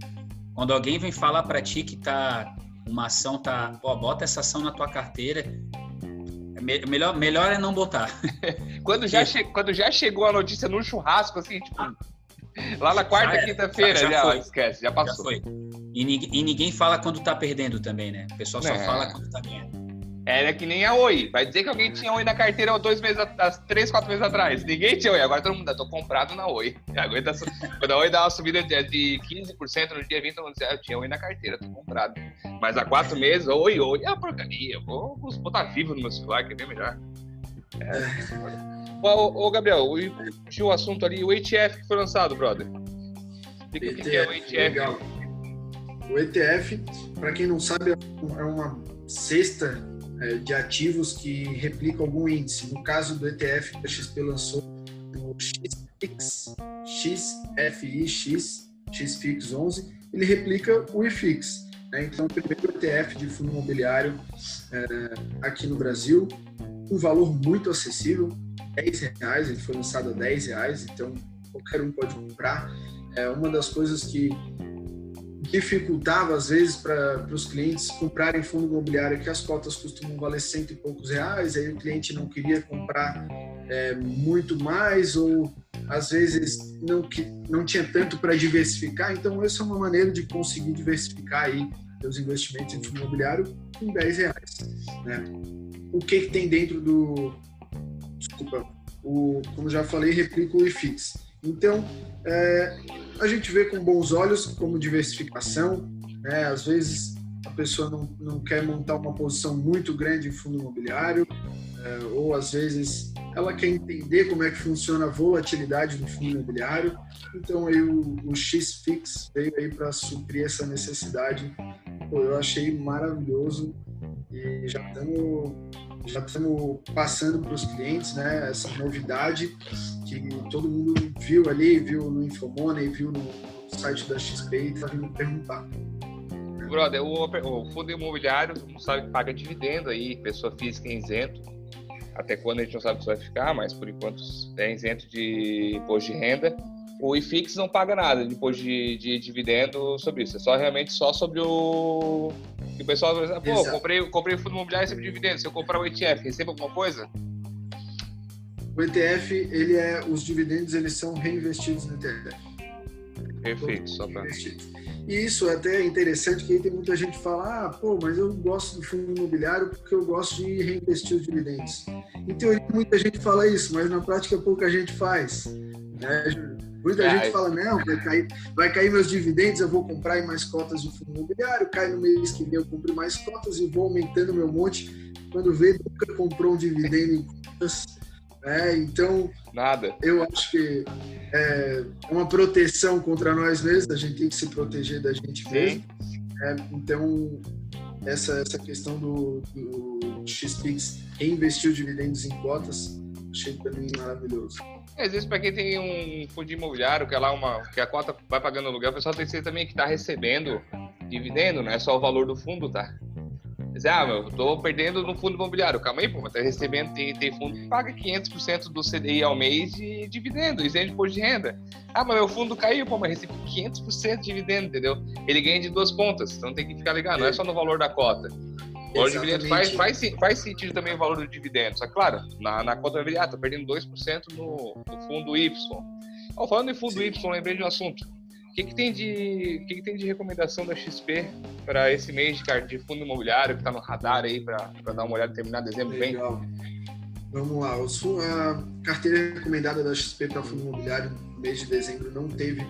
Quando alguém vem falar para ti que tá uma ação tá, pô, bota essa ação na tua carteira, é melhor, melhor é não botar. quando, já che, quando já chegou a notícia no churrasco, assim, tipo, Lá na quarta, quinta-feira, já, já, já esquece, já passou. Já foi. E, e, ninguém fala quando tá perdendo também, né? O pessoal só é. fala quando tá ganhando. Era que nem a Oi. Vai dizer que alguém tinha Oi na carteira dois meses, três, quatro meses atrás. Ninguém tinha Oi. Agora todo mundo, tô comprado na Oi. Aguenta, quando a Oi dá uma subida de, de 15% no dia 20, todo mundo diz, ah, eu tinha Oi na carteira, tô comprado. Mas há quatro meses, Oi, Oi, é uma porcaria. Vou, vou botar vivo no meu celular, que é bem melhor. É. Ô, ô Gabriel, o, o assunto ali, o ETF que foi lançado, brother. Explica ETF, o que é o ETF. Legal. O ETF, para quem não sabe, é uma cesta é, de ativos que replica algum índice. No caso do ETF que a XP lançou, o XFIX, XFIX, XFIX 11, ele replica o IFIX. Né? Então, o primeiro ETF de fundo imobiliário é, aqui no Brasil, um valor muito acessível, 10 reais, ele foi lançado a 10 reais, então qualquer um pode comprar. É uma das coisas que dificultava às vezes para os clientes comprarem fundo imobiliário que as cotas costumam valer cento e poucos reais, aí o cliente não queria comprar é, muito mais ou às vezes não, que, não tinha tanto para diversificar, então essa é uma maneira de conseguir diversificar aí os investimentos em fundo imobiliário com 10 reais. Né? O que, que tem dentro do, desculpa, o, como já falei, replica o IFIX. Então, é, a gente vê com bons olhos como diversificação, né? às vezes a pessoa não, não quer montar uma posição muito grande em fundo imobiliário, é, ou às vezes ela quer entender como é que funciona a volatilidade do fundo imobiliário, então aí o, o XFIX veio aí para suprir essa necessidade. Pô, eu achei maravilhoso e já estamos já estamos passando para os clientes, né, essa novidade que todo mundo viu ali, viu no Infomoney, viu no site da XP e está vindo perguntar. Brother, o, o fundo imobiliário, mundo sabe que paga dividendo aí, pessoa física é isento, até quando a gente não sabe se vai ficar, mas por enquanto é isento de imposto de renda. O IFIX não paga nada depois de, de dividendo sobre isso, é só realmente só sobre o que o pessoal vai dizer, pô, comprei, comprei fundo imobiliário e recebo dividendos. Se eu comprar o ETF, recebo alguma coisa? O ETF, ele é, os dividendos eles são reinvestidos no ETF. Perfeito, só para. E isso é até interessante, que aí tem muita gente que fala, ah, pô, mas eu gosto do fundo imobiliário porque eu gosto de reinvestir os dividendos. Em teoria, muita gente fala isso, mas na prática pouca gente faz. Né, Muita é, gente fala, não, vai cair, vai cair meus dividendos, eu vou comprar mais cotas de fundo imobiliário, cai no mês que vem eu compro mais cotas e vou aumentando meu monte. Quando vê, nunca comprou um dividendo em cotas. Né? Então, Nada. eu acho que é uma proteção contra nós mesmos, a gente tem que se proteger da gente mesmo. É, então, essa, essa questão do, do XPix reinvestir os dividendos em cotas, achei também maravilhoso. Às vezes, para quem tem um fundo imobiliário, que é lá uma, que a conta vai pagando aluguel, o pessoal tem que ser também que está recebendo dividendo, não é só o valor do fundo, tá? Dizer, ah, meu, tô perdendo no fundo imobiliário. Calma aí, pô, mas tá recebendo, tem, tem fundo que paga 500% do CDI ao mês de dividendo, isento de imposto de renda. Ah, mas meu fundo caiu, pô, mas recebi 500% de dividendo, entendeu? Ele ganha de duas pontas, então tem que ficar ligado, não é só no valor da cota. O valor de dividendo faz, faz, faz sentido também o valor do dividendo, só que, claro, na, na conta imobiliária, tô perdendo 2% no, no fundo Y. Oh, falando em fundo Sim. Y, lembrei de um assunto que, que tem de que, que, tem de recomendação da XP para esse mês de, de fundo imobiliário que está no radar aí para dar uma olhada terminar dezembro Legal. bem? Vamos lá, a carteira recomendada da XP para fundo imobiliário no mês de dezembro não teve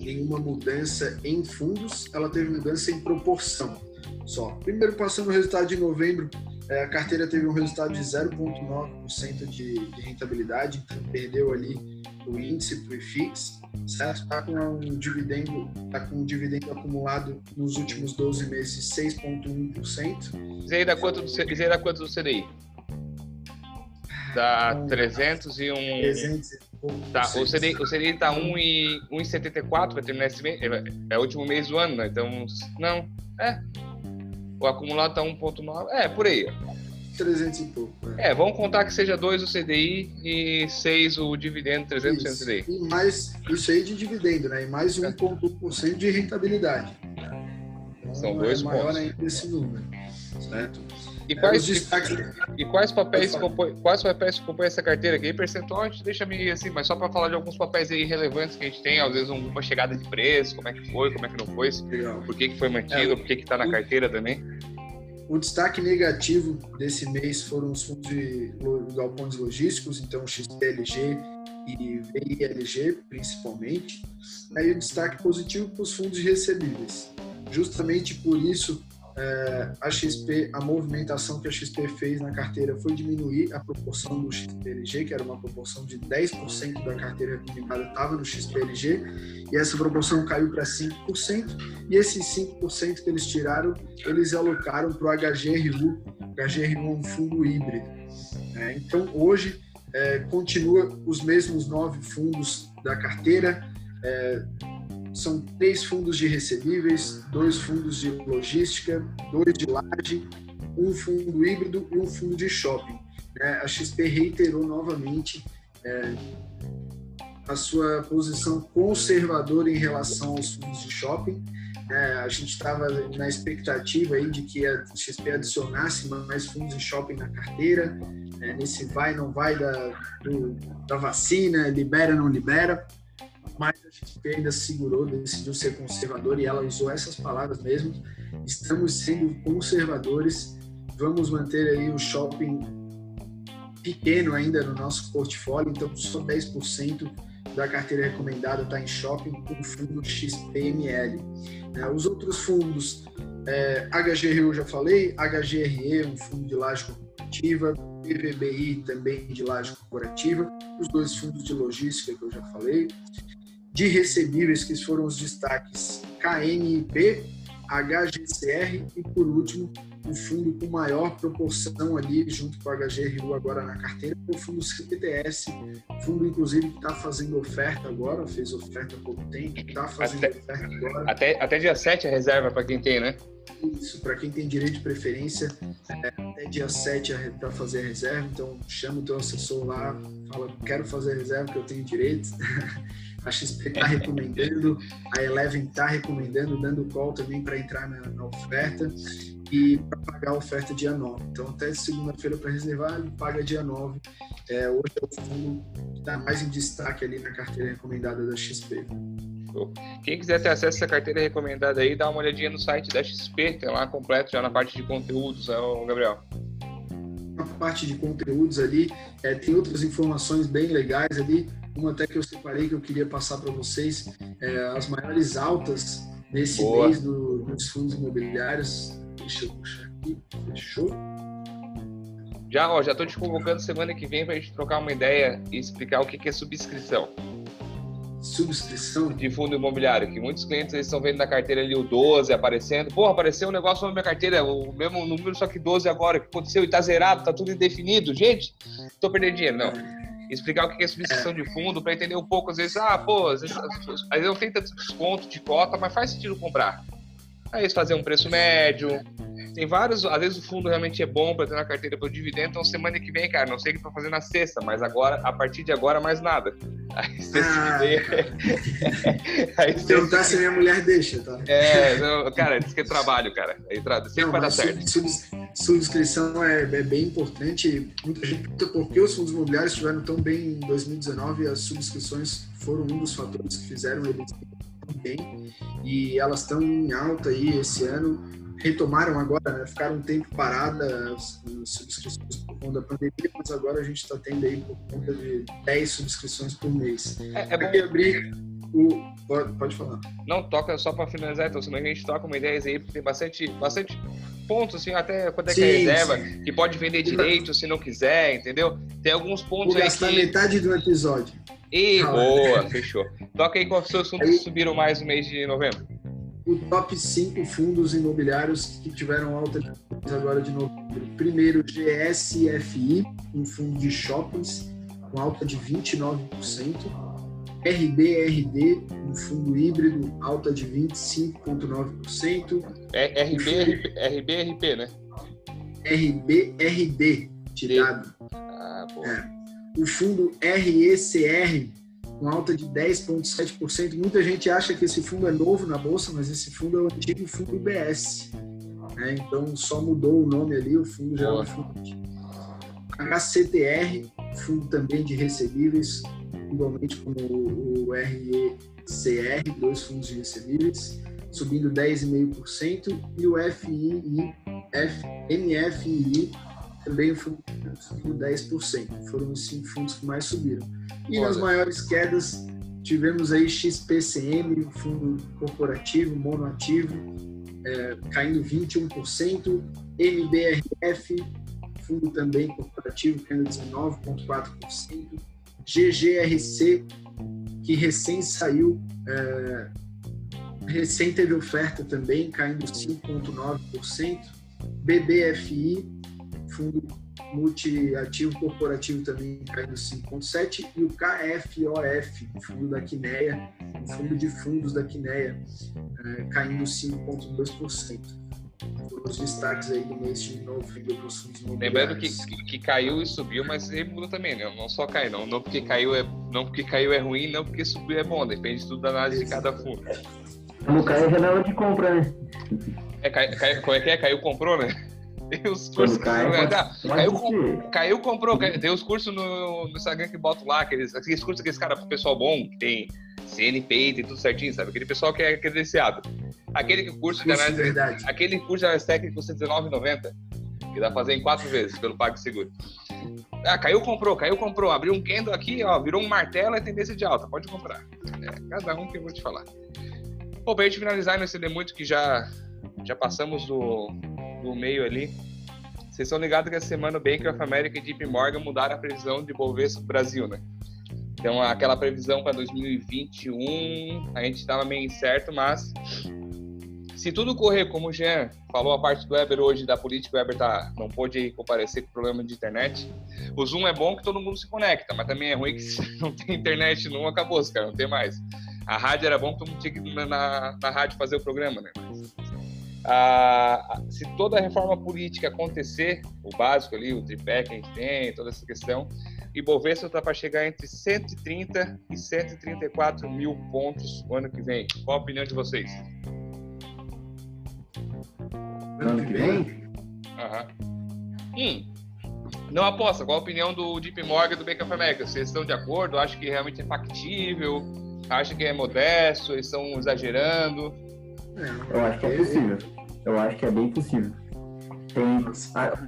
nenhuma mudança em fundos, ela teve mudança em proporção só. Primeiro, passando o resultado de novembro, é, a carteira teve um resultado de 0,9% de, de rentabilidade, então perdeu ali o índice para o IFIX certo? Está com um dividendo, tá com um dividendo acumulado nos últimos 12 meses 6,1%. Zé dá quanto do, dá quanto do CDI? Dá então, 300 e um. 300 e pouco. Tá, o CDI, o CDI está 1,74 vai terminar esse mês. É, é o último mês do ano, né? Então, não. É. O acumulado está 1,9. É, por aí. 300 e pouco. É. é, vamos contar que seja 2 o CDI e 6 o dividendo, 300% isso. CDI. E mais, isso aí de dividendo, né? E mais 1,1% de rentabilidade. Então, São dois é pontos. maior ainda esse número, certo? E é, quais, destaques... e quais papéis compõem, quais papéis compõem essa carteira aqui? Percentual a gente deixa meio assim, mas só para falar de alguns papéis aí relevantes que a gente tem, às vezes uma chegada de preço, como é que foi, como é que não foi, Legal. por que, que foi mantido, é, por que está na carteira também. O destaque negativo desse mês foram os fundos de galpões logísticos, então XPLG e VILG, principalmente. Aí o destaque positivo para os fundos recebíveis. Justamente por isso, é, a XP, a movimentação que a XP fez na carteira foi diminuir a proporção do XPLG, que era uma proporção de 10% da carteira recomendada estava no XPLG, e essa proporção caiu para 5%, e esses 5% que eles tiraram, eles alocaram para o HGRU, HGRU é um fundo híbrido. É, então, hoje, é, continua os mesmos nove fundos da carteira, é, são três fundos de recebíveis, dois fundos de logística, dois de laje, um fundo híbrido e um fundo de shopping. É, a XP reiterou novamente é, a sua posição conservadora em relação aos fundos de shopping. É, a gente estava na expectativa aí de que a XP adicionasse mais fundos de shopping na carteira, é, nesse vai não vai da, do, da vacina, libera não libera mas a XP ainda segurou, decidiu ser conservador e ela usou essas palavras mesmo. Estamos sendo conservadores, vamos manter aí o shopping pequeno ainda no nosso portfólio, então só 10% da carteira recomendada está em shopping com fundo XPML. É, os outros fundos, é, eu já falei, HGRE, um fundo de laje corporativa, PVBI também de laje corporativa, os dois fundos de logística que eu já falei, de recebíveis, que foram os destaques KNIP, HGCR e, por último, o fundo com maior proporção ali, junto com o HGRU agora na carteira, é o fundo CPTS, fundo inclusive que está fazendo oferta agora, fez oferta há pouco tempo, está fazendo até, oferta agora. Até, até dia 7 a reserva para quem tem, né? Isso, para quem tem direito de preferência, é, até dia 7 para fazer a reserva, então chama o teu assessor lá, fala, quero fazer a reserva que eu tenho direito. a XP está recomendando, a Eleven está recomendando, dando call também para entrar na, na, oferta e para pagar a oferta dia 9. Então, até segunda-feira para reservar, ele paga dia 9. É, hoje é o fundo que está mais em destaque ali na carteira recomendada da XP. Quem quiser ter acesso a essa carteira recomendada aí, dá uma olhadinha no site da XP, tem lá completo já na parte de conteúdos, né, Gabriel? Na parte de conteúdos ali, é, tem outras informações bem legais ali uma até que eu separei que eu queria passar para vocês, é, as maiores altas desse Boa. mês do, dos fundos imobiliários. Deixa eu puxar aqui, fechou? Já, ó, já estou te convocando semana que vem para a gente trocar uma ideia e explicar o que, que é subscrição. Subscrição? De fundo imobiliário, que muitos clientes eles estão vendo na carteira ali o 12 aparecendo. Porra, apareceu um negócio na minha carteira, o mesmo número, só que 12 agora. O que aconteceu? E tá zerado, tá tudo indefinido. Gente, estou perdendo dinheiro. Não explicar o que é subscrição de fundo para entender um pouco, às vezes, ah, pô, às vezes, às vezes não tem tanto desconto de cota, mas faz sentido comprar. Aí eles fazer um preço médio, tem vários, às vezes o fundo realmente é bom para ter na carteira para o dividendo, então semana que vem, cara, não sei o que para fazer na sexta, mas agora, a partir de agora, mais nada. Aí sexta ah, que vem. aí, Perguntar se minha mulher deixa, tá? É, não, cara, diz que é trabalho, cara. Aí, sempre não, vai dar certo. Sub, subscrição é, é, bem importante. Muita gente pergunta por que os fundos imobiliários estiveram tão bem em 2019 e as subscrições foram um dos fatores que fizeram eles bem e elas estão em alta aí esse ano retomaram agora, né? ficaram um tempo paradas as subscrições por conta da pandemia, mas agora a gente está tendo aí por conta de 10 subscrições por mês. É, é bom... abrir o... Pode, pode falar. Não, toca só para finalizar, então, senão a gente toca uma ideia aí, porque tem bastante, bastante pontos, assim, até quando é que é reserva, sim. que pode vender direito se não quiser, entendeu? Tem alguns pontos Vou aí gastar que... metade do episódio. E boa, fechou. Toca aí quais seus assuntos aí... subiram mais no mês de novembro o top 5 fundos imobiliários que tiveram alta de agora de novembro. Primeiro, GSFI, um fundo de shoppings, com alta de 29%. RBRD, um fundo híbrido, alta de 25,9%. É RB, RBRP, né? RBRD, tirado. Ah, bom. É. O fundo RECR, com alta de 10,7%. Muita gente acha que esse fundo é novo na bolsa, mas esse fundo é o antigo fundo IBS. Né? Então só mudou o nome ali, o fundo já é um fundo HCTR, fundo também de recebíveis, igualmente como o, RECR, dois fundos de recebíveis, subindo 10,5%, e o FII, F, MFI também subiu 10%. Foram os cinco fundos que mais subiram. E Olha. nas maiores quedas, tivemos aí XPCM, fundo corporativo, monoativo, é, caindo 21%, MBRF, fundo também corporativo, caindo 19,4%, GGRC, que recém saiu, é, recém teve oferta também, caindo 5,9%, BBFI, fundo multiativo corporativo também caindo 5,7% e o KFOF, o fundo da Quineia, o fundo de fundos da Quineia, é, caindo 5,2%. Foram os destaques aí do mês de novembro para os fundos Lembrando que, que, que, caiu e subiu, mas ele muda também, né? Não só cai, não. Não porque caiu é, não porque caiu é ruim, não porque subiu é bom. Depende tudo da análise de cada fundo. Quando cai é janela de compra, né? É, cai, cai, como é que é? Caiu, comprou, né? Tem os cursos. Cai, não, caiu, com, caiu, comprou. Tem os cursos no, no Instagram que botam lá, aqueles, aqueles cursos aqueles caras pro pessoal bom, que tem CNP, tem tudo certinho, sabe? Aquele pessoal que é credenciado. Aquele curso de análise. Verdade. Aquele curso de análise técnica custa R$19,90. Que dá pra fazer em quatro vezes pelo PagSeguro. Ah, caiu, comprou, caiu, comprou. Abriu um candle aqui, ó, virou um martelo, é tendência de alta. Pode comprar. É, cada um que eu vou te falar. Bom, pra gente finalizar, não exceder muito, que já, já passamos do, do meio ali. Vocês estão ligados que essa semana o Bank of America e JP Morgan mudaram a previsão de Bovespa Brasil, né? Então, aquela previsão para 2021, a gente estava meio incerto, mas se tudo correr como o Jean falou a parte do Weber hoje da política, o Weber tá, não pôde comparecer com problema de internet. O Zoom é bom que todo mundo se conecta, mas também é ruim que se não tem internet, não acabou, cara, não tem mais. A rádio era bom que todo mundo tinha que ir na, na rádio fazer o programa, né? Mas ah, se toda a reforma política acontecer, o básico ali, o tripé que a gente tem, toda essa questão, e Bovespa está para chegar entre 130 e 134 mil pontos o ano que vem. Qual a opinião de vocês? Ano que vem? Aham. Hum, não aposta. Qual a opinião do Deep Morgan do Bank of America? Vocês estão de acordo? Acha que realmente é factível? Acha que é modesto? Eles estão exagerando? Eu acho que é possível. Eu acho que é bem possível. Tem,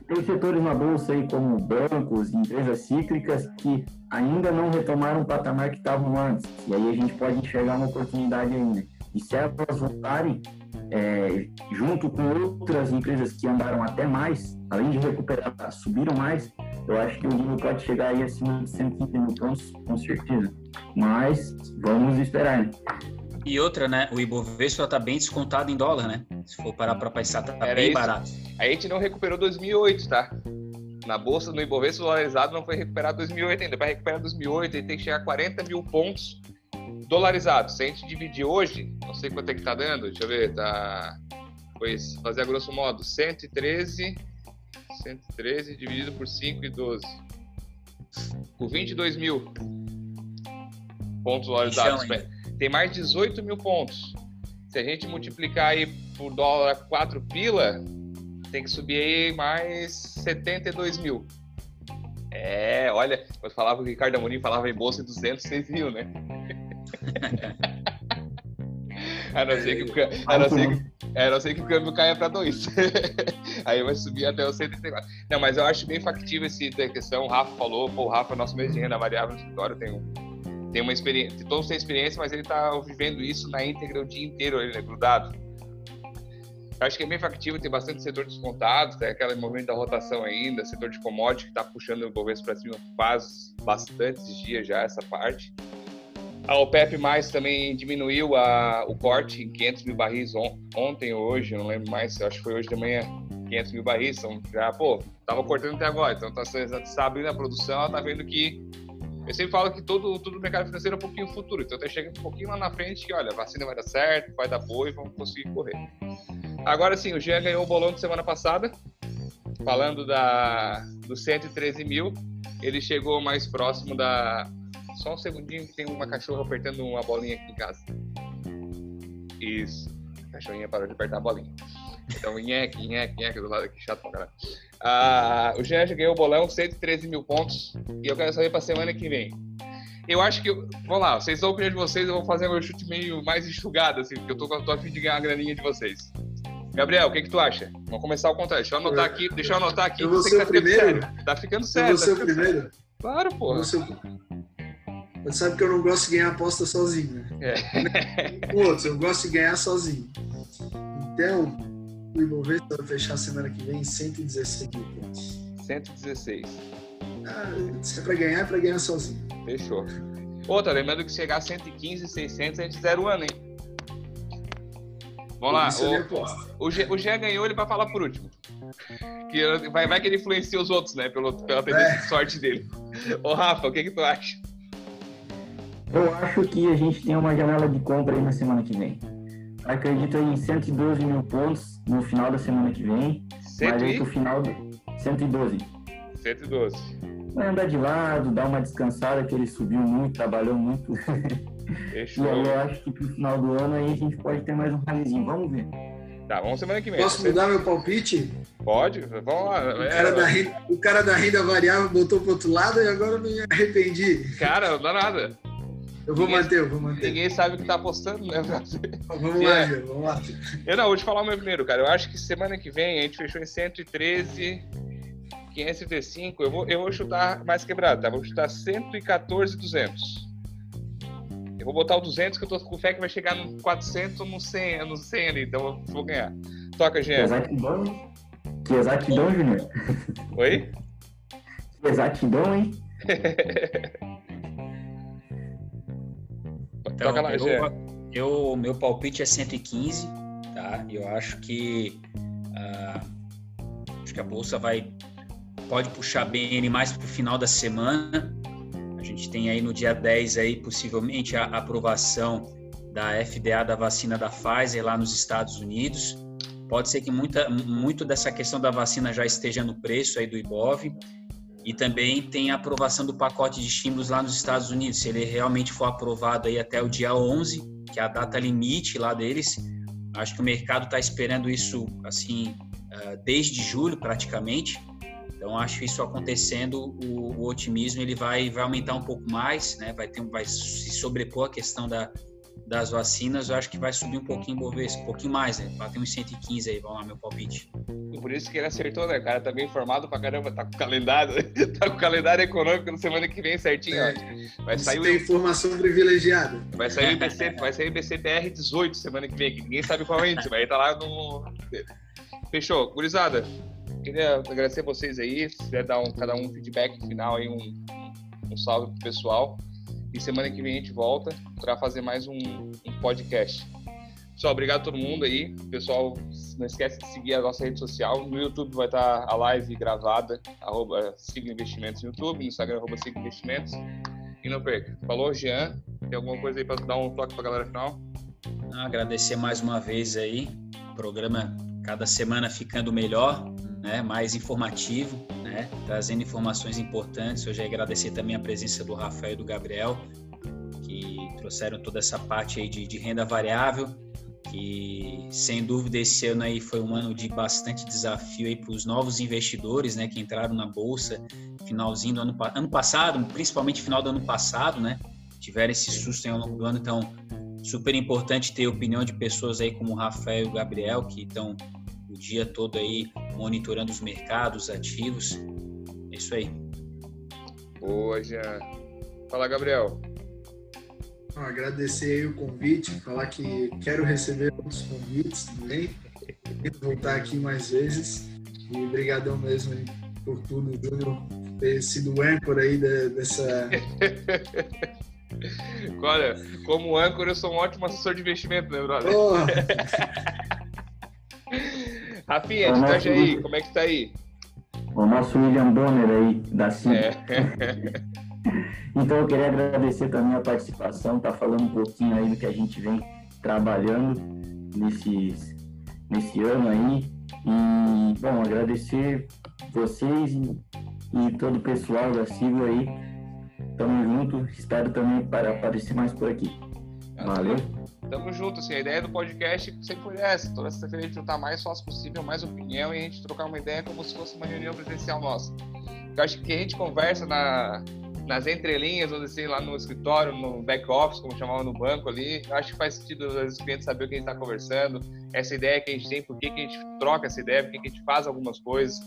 tem setores na bolsa aí como bancos, empresas cíclicas que ainda não retomaram o patamar que estavam antes. E aí a gente pode enxergar uma oportunidade ainda. E se elas voltarem, é, junto com outras empresas que andaram até mais, além de recuperar, subiram mais, eu acho que o nível pode chegar aí acima de 115 mil pontos, com certeza. Mas vamos esperar, né? E outra, né? O Ibovespa está bem descontado em dólar, né? Se for parar para pensar, tá Era bem isso. barato. A gente não recuperou 2008, tá? Na bolsa, no Ibovespa dolarizado, não foi recuperado 2008 ainda. Para recuperar 2008, ele tem que chegar a 40 mil pontos dolarizados. Se a gente dividir hoje, não sei quanto é que tá dando, deixa eu ver, tá Pois, fazer a grosso modo, 113, 113 dividido por 5 e 12. Com 22 mil pontos valorizados. Tem mais 18 mil pontos. Se a gente multiplicar aí por dólar 4 pila, tem que subir aí mais 72 mil. É, olha, eu falava que o Ricardo Amorim falava em bolsa 206 mil, né? a não ser que o, a não ser que, a não ser que o câmbio caia para 2. Aí vai subir até o 134. Não, mas eu acho bem factível essa questão. O Rafa falou, pô, o Rafa é nosso mês de renda variável no escritório, tem, um, tem uma experiência, todos têm experiência, mas ele tá vivendo isso na íntegra o dia inteiro, ele é grudado. Eu acho que é bem factível, tem bastante setor descontado, tem aquele movimento da rotação ainda, setor de commodity que está puxando o Bovespa para cima faz bastantes dias já essa parte. A OPEP mais também diminuiu a, o corte em 500 mil barris on, ontem ou hoje, não lembro mais, acho que foi hoje de manhã, 500 mil barris, então já, pô, tava cortando até agora, então tá, tá abrindo a produção, ela tá vendo que eu sempre falo que todo, todo mercado financeiro é um pouquinho futuro, então até chega um pouquinho lá na frente que, olha, a vacina vai dar certo, vai dar boa e vamos conseguir correr. Agora sim, o Jean ganhou o bolão de semana passada, falando da, dos 113 mil. Ele chegou mais próximo da. Só um segundinho que tem uma cachorra apertando uma bolinha aqui em casa. Isso. Cachorrinha parou de apertar a bolinha. Então, nheque, nheque, nheque do lado aqui, chato pra caralho. Ah, o Jean ganhou o bolão, 113 mil pontos. E eu quero saber pra semana que vem. Eu acho que. Vamos lá, vocês a opinião de vocês, eu vou fazer meu chute meio mais enxugado, assim, porque eu tô, tô a fim de ganhar a graninha de vocês. Gabriel, o que, que tu acha? Vamos começar ao contrário. Deixa eu anotar aqui. Deixa eu anotar aqui. Eu vou ser tá o primeiro? Sério. Tá ficando sério. Eu vou ser tá o primeiro? Claro, pô. Você sabe que eu não gosto de ganhar aposta sozinho, né? É. Outros, eu gosto de ganhar sozinho. Então, o Ibovespa vai fechar semana que vem em 116 mil pontos. 116. Ah, se é pra ganhar, é pra ganhar sozinho. Fechou. Outra, lembrando que chegar a 115, 600, a gente zero o ano, hein? Vamos lá. O, o, G, o ganhou, ele vai falar por último. Que vai, vai que ele influencia os outros, né? Pelo, pela tendência é. de sorte dele. Ô, Rafa, o que, que tu acha? Eu acho que a gente tem uma janela de compra aí na semana que vem. Acredito em 112 mil pontos no final da semana que vem. Cento mas aí pro final. 112. 112. Vai andar de lado, dar uma descansada, que ele subiu muito, trabalhou muito. Fechou. E aí eu acho que pro final do ano aí a gente pode ter mais um ralizinho. Vamos ver. Tá, vamos semana que vem. Posso mudar meu palpite? Pode, vamos lá. O cara, é, da, renda, o cara da renda variável botou pro outro lado e agora eu me arrependi. Cara, não dá nada. Eu vou ninguém, manter, eu vou manter. Ninguém sabe o que tá apostando, né? Vamos lá, é. vamos lá. Eu não, vou te falar o meu primeiro, cara. Eu acho que semana que vem a gente fechou em 113, 535. Eu vou, eu vou chutar mais quebrado, tá? Vou chutar 114, 200 vou botar o 200 que eu tô com fé que vai chegar no 400 ou no 100, no 100 ali, então eu vou ganhar. Toca, Jean. Que exatidão, que exatidão, Júnior. Oi? Que exatidão, hein? então, Toca lá, eu, eu, meu palpite é 115, tá? Eu acho que uh, acho que a bolsa vai pode puxar bem mais para o final da semana gente tem aí no dia 10 aí possivelmente a aprovação da FDA da vacina da Pfizer lá nos Estados Unidos. Pode ser que muita, muito dessa questão da vacina já esteja no preço aí do IBOV. E também tem a aprovação do pacote de estímulos lá nos Estados Unidos. Se ele realmente for aprovado aí até o dia 11, que é a data limite lá deles, acho que o mercado está esperando isso assim ah, desde julho praticamente. Então acho isso acontecendo, o, o, otimismo ele vai, vai aumentar um pouco mais, né? Vai ter vai se sobrepor a questão da, das vacinas, eu acho que vai subir um pouquinho Bovespa, um pouquinho mais, né? Bater uns 115 aí, vamos lá, meu palpite. Por isso que ele acertou, né? O cara tá bem informado pra caramba, tá com o calendário, tá com o calendário econômico na semana que vem certinho, é, ó. Vai sair tem o... informação privilegiada. Vai sair o IBC, vai sair o IBCBR 18 semana que vem, que ninguém sabe qual é, vai estar lá no. Fechou. Gurizada, queria agradecer vocês aí. Se quiser dar um, cada um feedback final aí, um, um salve pro pessoal. E semana que vem a gente volta para fazer mais um, um, podcast. Pessoal, obrigado a todo mundo aí. Pessoal, não esquece de seguir a nossa rede social. No YouTube vai estar a live gravada, arroba Sigla Investimentos no YouTube, no Instagram, arroba Sigla Investimentos. E não perca. Falou, Jean. Tem alguma coisa aí para dar um toque para a galera final? Agradecer mais uma vez aí. O programa cada semana ficando melhor, né? mais informativo, né? trazendo informações importantes. Hoje agradecer também a presença do Rafael e do Gabriel, que trouxeram toda essa parte aí de, de renda variável, que sem dúvida esse ano aí foi um ano de bastante desafio aí para os novos investidores, né, que entraram na bolsa finalzinho do ano, ano passado, principalmente final do ano passado, né, tiveram esse susto ao longo do ano, então super importante ter a opinião de pessoas aí como o Rafael e o Gabriel que estão o dia todo aí monitorando os mercados ativos. É isso aí. Boa, Jean. Fala, Gabriel. agradecer o convite, falar que quero receber outros convites também, voltar aqui mais vezes. E obrigadão mesmo por tudo, Júnior, ter sido o âncora aí dessa. Olha, como âncora, eu sou um ótimo assessor de investimento, né, brother? Oh. Rafinha, estaja aí, como é que tá aí? O nosso William Bonner aí, da CIP. É. então, eu queria agradecer também a participação, tá falando um pouquinho aí do que a gente vem trabalhando nesses, nesse ano aí. E, bom, agradecer vocês e, e todo o pessoal da Civil aí. Tamo junto, espero também para aparecer mais por aqui. Valeu. Tamo junto, assim, a ideia do podcast sempre foi essa, toda sexta-feira a gente juntar mais sócio possível, mais opinião e a gente trocar uma ideia como se fosse uma reunião presencial nossa. Eu acho que a gente conversa na, nas entrelinhas, ou assim, lá no escritório, no back office, como chamava no banco ali, eu acho que faz sentido os clientes saber o que a gente está conversando, essa ideia que a gente tem, por que, que a gente troca essa ideia, por que, que a gente faz algumas coisas.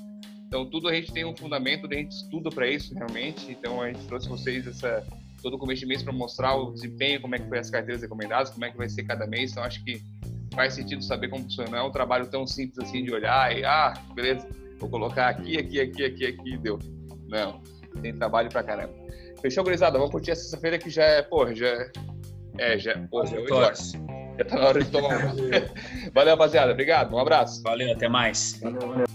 Então, tudo a gente tem um fundamento, a gente estuda para isso realmente. Então, a gente trouxe vocês essa, todo o começo de mês para mostrar o desempenho, como é que foi as carteiras recomendadas, como é que vai ser cada mês. Então, acho que faz sentido saber como funciona. Não é um trabalho tão simples assim de olhar e, ah, beleza, vou colocar aqui, aqui, aqui, aqui, aqui, deu. Não, tem trabalho para caramba. Fechou, gurizada? Vamos curtir a sexta-feira que já é, porra, já é, já, porra, já, já tá na hora de tomar um. Valeu, rapaziada. Obrigado, um abraço. Valeu, até mais. Valeu, valeu.